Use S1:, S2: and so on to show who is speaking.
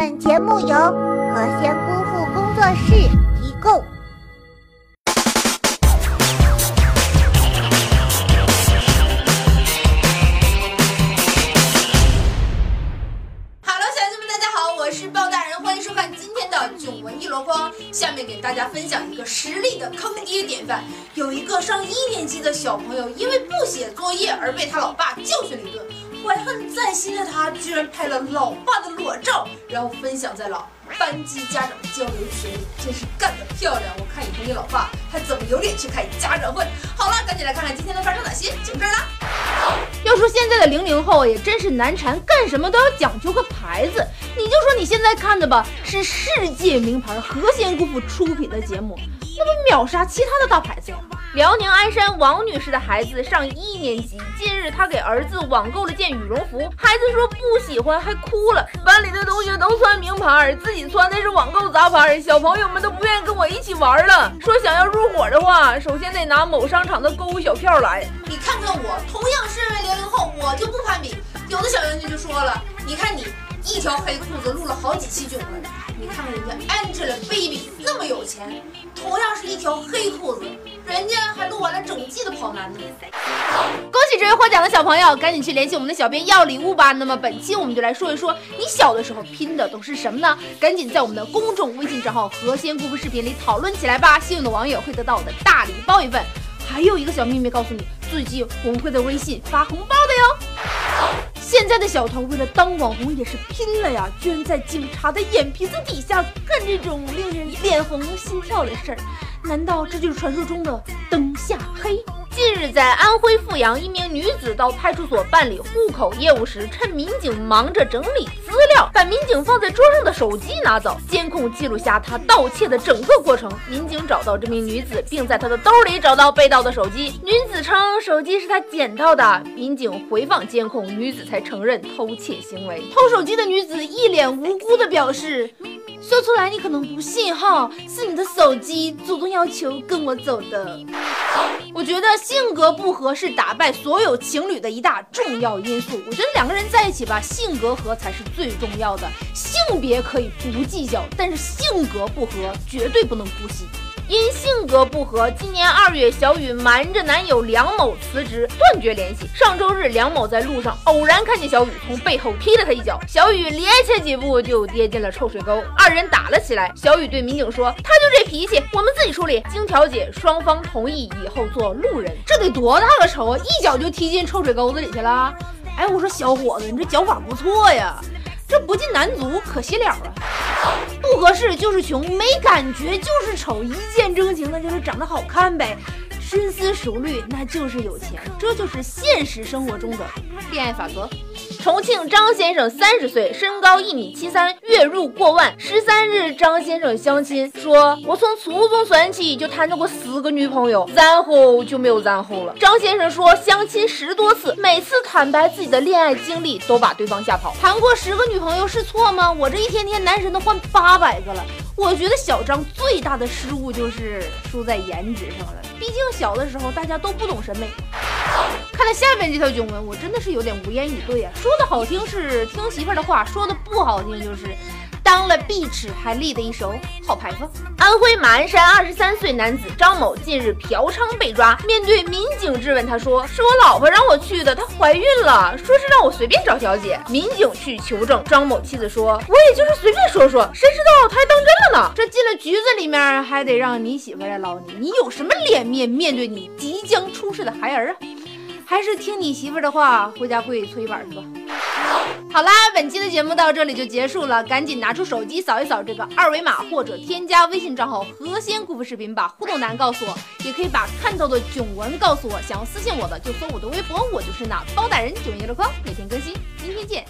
S1: 本节目由何仙姑父工作室提供。
S2: Hello，小兄弟们，大家好，我是包大人，欢迎收看今天的囧闻一箩筐。下面给大家分享一个实力的坑爹典范。有一个上一年级的小朋友，因为不写作业而被他老爸教训了一顿。怀恨在心的他，居然拍了老爸的裸照，然后分享在了班级家长交流群里，真是干得漂亮！我看以后你老爸还怎么有脸去开家长会？好了，赶紧来看看今天都发生哪些就这儿啦！
S3: 要说现在的零零后也真是难缠，干什么都要讲究个牌子。你就说你现在看的吧，是世界名牌何仙姑父出品的节目，那不秒杀其他的大牌子呀？辽宁鞍山王女士的孩子上一年级，近日她给儿子网购了件羽绒服，孩子说不喜欢，还哭了。班里的同学都穿名牌，自己穿的是网购杂牌，小朋友们都不愿意跟我一起玩了。说想要入伙的话，首先得拿某商场的购物小票来。
S2: 你看看我，同样是位零零后，我就不攀比。有的小冤家就说了，你看你一条黑裤子录了好几期囧了，你看看人家 Angelababy 那么有钱，同样是一条黑裤子，了整季的跑男呢。
S3: 恭喜这位获奖的小朋友，赶紧去联系我们的小编要礼物吧。那么本期我们就来说一说，你小的时候拼的都是什么呢？赶紧在我们的公众微信账号“何仙姑父视频”里讨论起来吧。幸运的网友会得到我的大礼包一份。还有一个小秘密告诉你，最近我们会在微信发红包的哟。现在的小偷为了当网红也是拼了呀，居然在警察的眼皮子底下干这种令人脸红心跳的事儿，难道这就是传说中的灯下黑？近日，在安徽阜阳，一名女子到派出所办理户口业务时，趁民警忙着整理资料，把民警放在桌上的手机拿走。监控记录下她盗窃的整个过程。民警找到这名女子，并在她的兜里找到被盗的手机。女子称手机是她捡到的。民警回放监控，女子才承认偷窃行为。偷手机的女子一脸无辜地表示。说出来你可能不信哈，是你的手机主动要求跟我走的。我觉得性格不合是打败所有情侣的一大重要因素。我觉得两个人在一起吧，性格合才是最重要的。性别可以不计较，但是性格不合绝对不能姑息。因性格不合，今年二月，小雨瞒着男友梁某辞职，断绝联系。上周日，梁某在路上偶然看见小雨，从背后踢了他一脚，小雨连前几步就跌进了臭水沟，二人打了起来。小雨对民警说：“他就这脾气，我们自己处理。”经调解，双方同意以后做路人。这得多大个仇啊！一脚就踢进臭水沟子里去了。哎，我说小伙子，你这脚法不错呀，这不进男足可惜了啊。不合适就是穷，没感觉就是丑，一见钟情那就是长得好看呗，深思熟虑那就是有钱，这就是现实生活中的恋爱法则。重庆张先生三十岁，身高一米七三，月入过万。十三日，张先生相亲说：“我从初中算起就谈到过四个女朋友，然后就没有然后了。”张先生说，相亲十多次，每次坦白自己的恋爱经历，都把对方吓跑。谈过十个女朋友是错吗？我这一天天男神都换八百个了。我觉得小张最大的失误就是输在颜值上了，毕竟小的时候大家都不懂审美。看了下面这条囧文，我真的是有点无言以对啊！说的好听是听媳妇儿的话，说的不好听就是当了碧池还立的一手好牌坊。安徽马鞍山二十三岁男子张某近日嫖娼被抓，面对民警质问，他说：“是我老婆让我去的，她怀孕了，说是让我随便找小姐。”民警去求证，张某妻子说：“我也就是随便说说，谁知道他还当真了呢？这进了局子里面，还得让你媳妇来捞你，你有什么脸面面对你即将出世的孩儿啊？”还是听你媳妇的话，回家跪搓衣板去吧。好啦，本期的节目到这里就结束了，赶紧拿出手机扫一扫这个二维码，或者添加微信账号“何仙姑父视频”，把互动栏告诉我，也可以把看到的囧文告诉我。想要私信我的，就搜我的微博，我就是那包大人囧爷的筐，每天更新，明天见。